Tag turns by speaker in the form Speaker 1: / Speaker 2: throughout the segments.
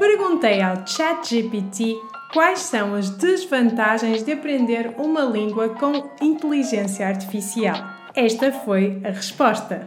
Speaker 1: Perguntei ao ChatGPT quais são as desvantagens de aprender uma língua com inteligência artificial. Esta foi a resposta.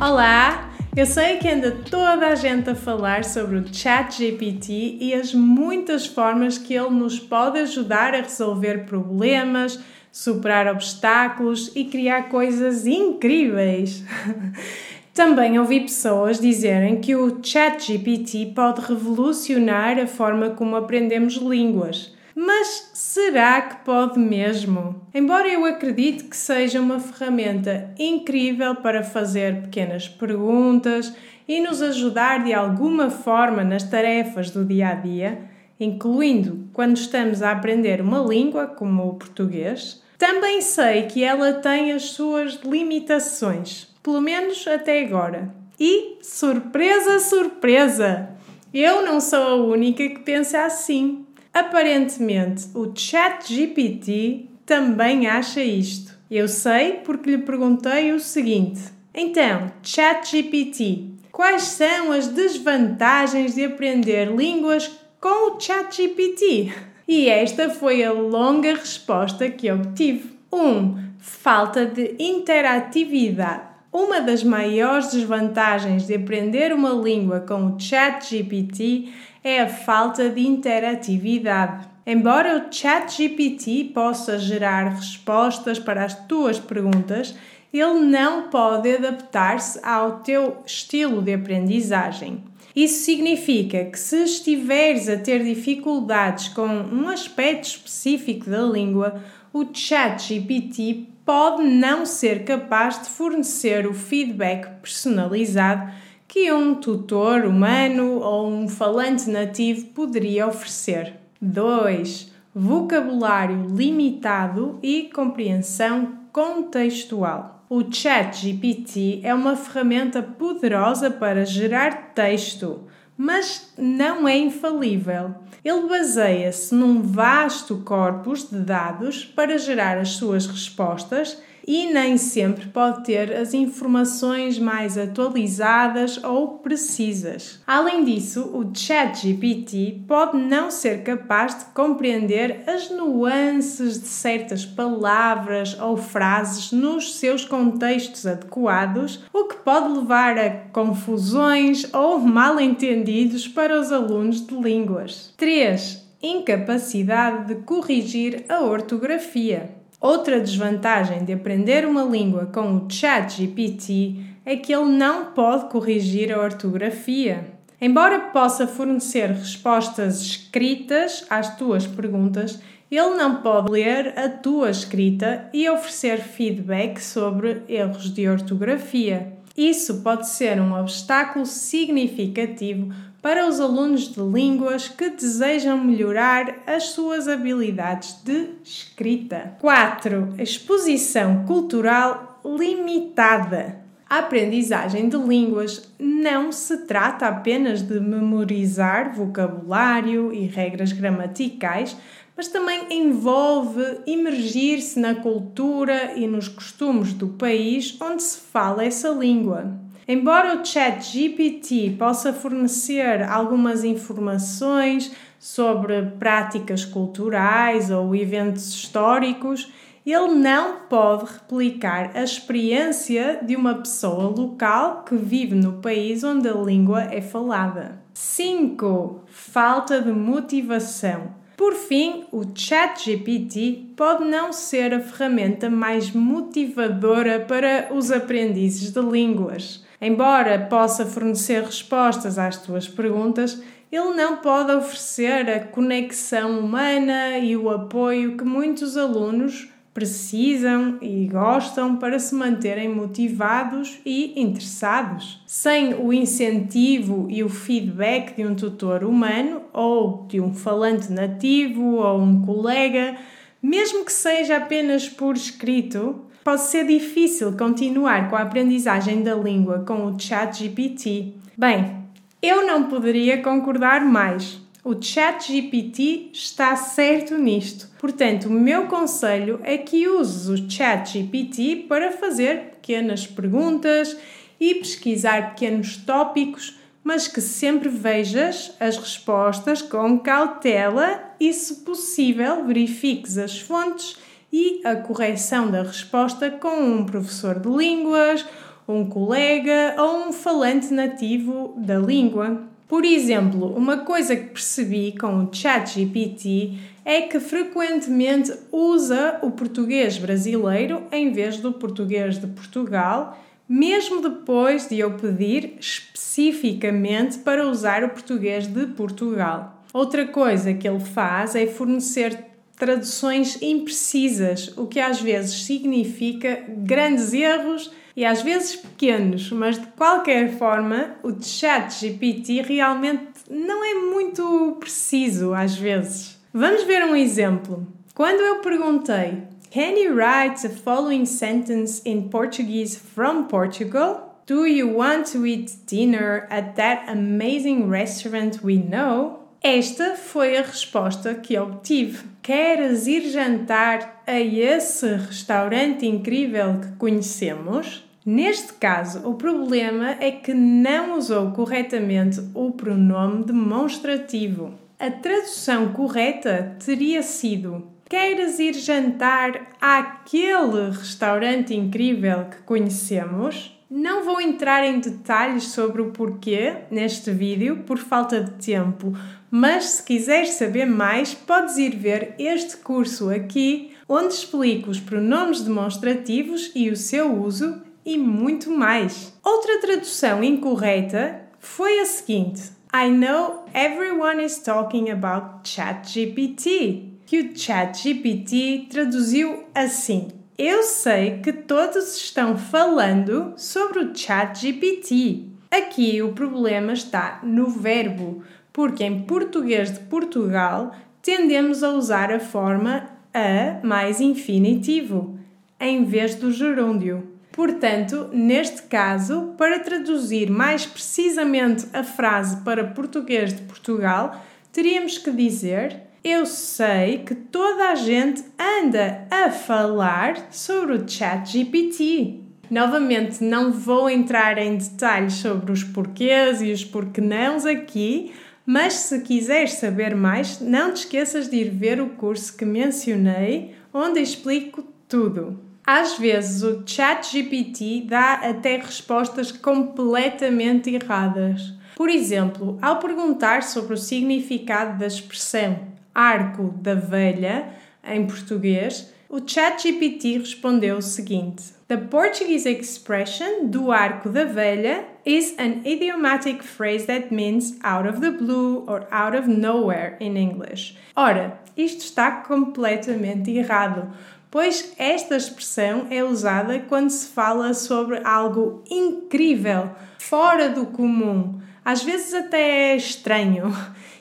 Speaker 1: Olá! Eu sei que anda toda a gente a falar sobre o ChatGPT e as muitas formas que ele nos pode ajudar a resolver problemas, superar obstáculos e criar coisas incríveis. Também ouvi pessoas dizerem que o ChatGPT pode revolucionar a forma como aprendemos línguas. Mas será que pode mesmo? Embora eu acredite que seja uma ferramenta incrível para fazer pequenas perguntas e nos ajudar de alguma forma nas tarefas do dia a dia, incluindo quando estamos a aprender uma língua como o português, também sei que ela tem as suas limitações pelo menos até agora. E, surpresa, surpresa! Eu não sou a única que pensa assim. Aparentemente, o ChatGPT também acha isto. Eu sei porque lhe perguntei o seguinte: Então, ChatGPT, quais são as desvantagens de aprender línguas com o ChatGPT? E esta foi a longa resposta que obtive. 1. Um, falta de interatividade. Uma das maiores desvantagens de aprender uma língua com o ChatGPT é a falta de interatividade. Embora o ChatGPT possa gerar respostas para as tuas perguntas, ele não pode adaptar-se ao teu estilo de aprendizagem. Isso significa que se estiveres a ter dificuldades com um aspecto específico da língua, o ChatGPT pode não ser capaz de fornecer o feedback personalizado que um tutor humano ou um falante nativo poderia oferecer. 2. Vocabulário limitado e compreensão contextual. O ChatGPT é uma ferramenta poderosa para gerar texto, mas não é infalível. Ele baseia-se num vasto corpus de dados para gerar as suas respostas e nem sempre pode ter as informações mais atualizadas ou precisas. Além disso, o ChatGPT pode não ser capaz de compreender as nuances de certas palavras ou frases nos seus contextos adequados, o que pode levar a confusões ou mal-entendidos para os alunos de línguas. 3. Incapacidade de corrigir a ortografia. Outra desvantagem de aprender uma língua com o ChatGPT é que ele não pode corrigir a ortografia. Embora possa fornecer respostas escritas às tuas perguntas, ele não pode ler a tua escrita e oferecer feedback sobre erros de ortografia. Isso pode ser um obstáculo significativo para os alunos de línguas que desejam melhorar as suas habilidades de escrita. 4. Exposição cultural limitada. A aprendizagem de línguas não se trata apenas de memorizar vocabulário e regras gramaticais, mas também envolve imergir-se na cultura e nos costumes do país onde se fala essa língua. Embora o ChatGPT possa fornecer algumas informações sobre práticas culturais ou eventos históricos, ele não pode replicar a experiência de uma pessoa local que vive no país onde a língua é falada. 5. Falta de motivação. Por fim, o ChatGPT pode não ser a ferramenta mais motivadora para os aprendizes de línguas. Embora possa fornecer respostas às tuas perguntas, ele não pode oferecer a conexão humana e o apoio que muitos alunos precisam e gostam para se manterem motivados e interessados. Sem o incentivo e o feedback de um tutor humano ou de um falante nativo ou um colega, mesmo que seja apenas por escrito, pode ser difícil continuar com a aprendizagem da língua com o ChatGPT. Bem, eu não poderia concordar mais. O ChatGPT está certo nisto. Portanto, o meu conselho é que uses o ChatGPT para fazer pequenas perguntas e pesquisar pequenos tópicos, mas que sempre vejas as respostas com cautela e, se possível, verifiques as fontes e a correção da resposta com um professor de línguas, um colega ou um falante nativo da língua. Por exemplo, uma coisa que percebi com o ChatGPT é que frequentemente usa o português brasileiro em vez do português de Portugal, mesmo depois de eu pedir especificamente para usar o português de Portugal. Outra coisa que ele faz é fornecer traduções imprecisas, o que às vezes significa grandes erros e às vezes pequenos, mas de qualquer forma, o chat GPT realmente não é muito preciso às vezes. Vamos ver um exemplo. Quando eu perguntei Can you write the following sentence in Portuguese from Portugal? Do you want to eat dinner at that amazing restaurant we know? Esta foi a resposta que obtive. Queres ir jantar a esse restaurante incrível que conhecemos? Neste caso, o problema é que não usou corretamente o pronome demonstrativo. A tradução correta teria sido: Queres ir jantar àquele restaurante incrível que conhecemos? Não vou entrar em detalhes sobre o porquê neste vídeo por falta de tempo, mas se quiseres saber mais, podes ir ver este curso aqui, onde explico os pronomes demonstrativos e o seu uso e muito mais. Outra tradução incorreta foi a seguinte: I know everyone is talking about ChatGPT, que o ChatGPT traduziu assim. Eu sei que todos estão falando sobre o ChatGPT. Aqui o problema está no verbo, porque em português de Portugal tendemos a usar a forma a mais infinitivo, em vez do gerúndio. Portanto, neste caso, para traduzir mais precisamente a frase para português de Portugal, teríamos que dizer: Eu sei que toda a gente anda a falar sobre o Chat GPT. Novamente, não vou entrar em detalhes sobre os porquês e os porquenãos aqui, mas se quiseres saber mais, não te esqueças de ir ver o curso que mencionei, onde explico tudo. Às vezes o ChatGPT dá até respostas completamente erradas. Por exemplo, ao perguntar sobre o significado da expressão arco da velha em português, o ChatGPT respondeu o seguinte: The Portuguese expression do arco da velha is an idiomatic phrase that means out of the blue or out of nowhere in English. Ora, isto está completamente errado pois esta expressão é usada quando se fala sobre algo incrível, fora do comum, às vezes até é estranho,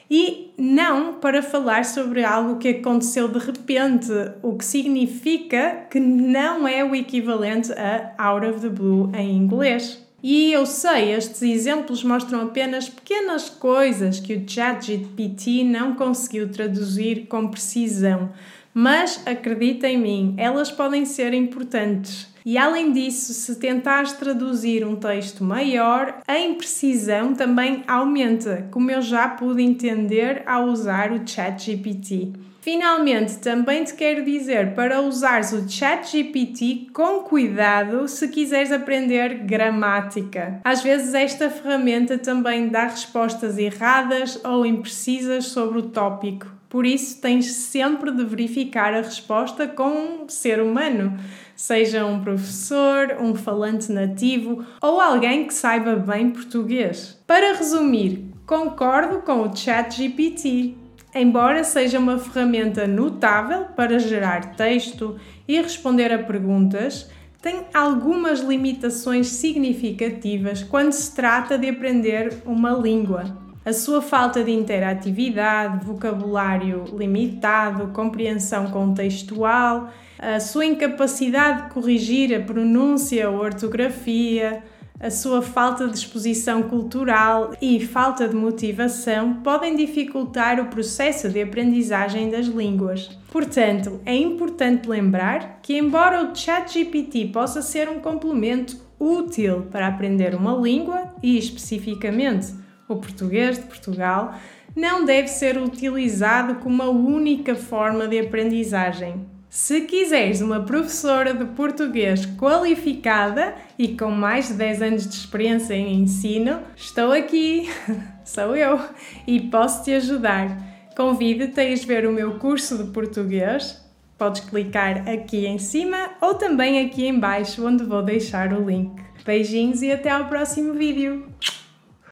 Speaker 1: e não para falar sobre algo que aconteceu de repente, o que significa que não é o equivalente a out of the blue em inglês. E eu sei, estes exemplos mostram apenas pequenas coisas que o ChatGPT não conseguiu traduzir com precisão mas acredita em mim, elas podem ser importantes. E além disso, se tentares traduzir um texto maior, a imprecisão também aumenta, como eu já pude entender ao usar o ChatGPT. Finalmente, também te quero dizer para usares o ChatGPT com cuidado se quiseres aprender gramática. Às vezes, esta ferramenta também dá respostas erradas ou imprecisas sobre o tópico. Por isso, tens sempre de verificar a resposta com um ser humano, seja um professor, um falante nativo ou alguém que saiba bem português. Para resumir, concordo com o ChatGPT. Embora seja uma ferramenta notável para gerar texto e responder a perguntas, tem algumas limitações significativas quando se trata de aprender uma língua. A sua falta de interatividade, vocabulário limitado, compreensão contextual, a sua incapacidade de corrigir a pronúncia ou ortografia, a sua falta de exposição cultural e falta de motivação podem dificultar o processo de aprendizagem das línguas. Portanto, é importante lembrar que, embora o ChatGPT possa ser um complemento útil para aprender uma língua e, especificamente, o português de Portugal, não deve ser utilizado como a única forma de aprendizagem. Se quiseres uma professora de português qualificada e com mais de 10 anos de experiência em ensino, estou aqui, sou eu, e posso te ajudar. Convido-te a ver o meu curso de português. Podes clicar aqui em cima ou também aqui em baixo, onde vou deixar o link. Beijinhos e até ao próximo vídeo!